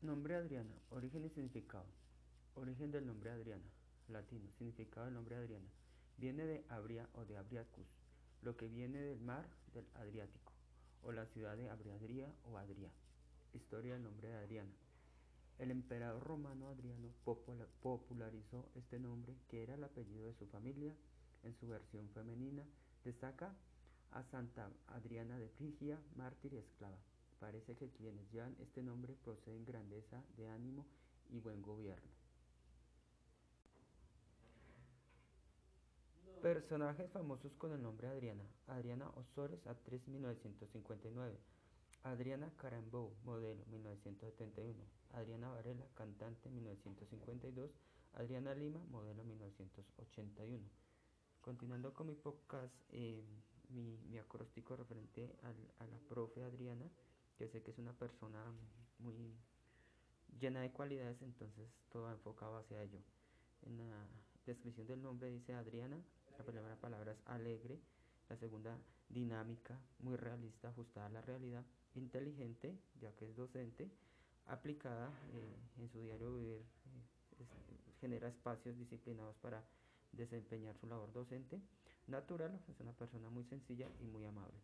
Nombre Adriana, origen y significado. Origen del nombre Adriana, latino, significado del nombre Adriana. Viene de Abria o de Abriacus, lo que viene del mar del Adriático, o la ciudad de Abriadria o Adria. Historia del nombre de Adriana. El emperador romano Adriano popularizó este nombre, que era el apellido de su familia. En su versión femenina destaca a Santa Adriana de Frigia, mártir y esclava. Parece que quienes llevan este nombre proceden grandeza de ánimo y buen gobierno. Personajes famosos con el nombre Adriana. Adriana Osores, actriz 1959. Adriana Carambou, modelo 1971. Adriana Varela, cantante 1952. Adriana Lima, modelo 1981. Continuando con mi podcast, eh, mi, acróstico referente a la profe Adriana, que sé que es una persona muy llena de cualidades, entonces todo enfocado hacia ello. En la descripción del nombre dice Adriana, la primera palabra es alegre, la segunda dinámica, muy realista, ajustada a la realidad, inteligente, ya que es docente, aplicada eh, en su diario vivir, eh, genera espacios disciplinados para desempeñar su labor docente, natural, es una persona muy sencilla y muy amable.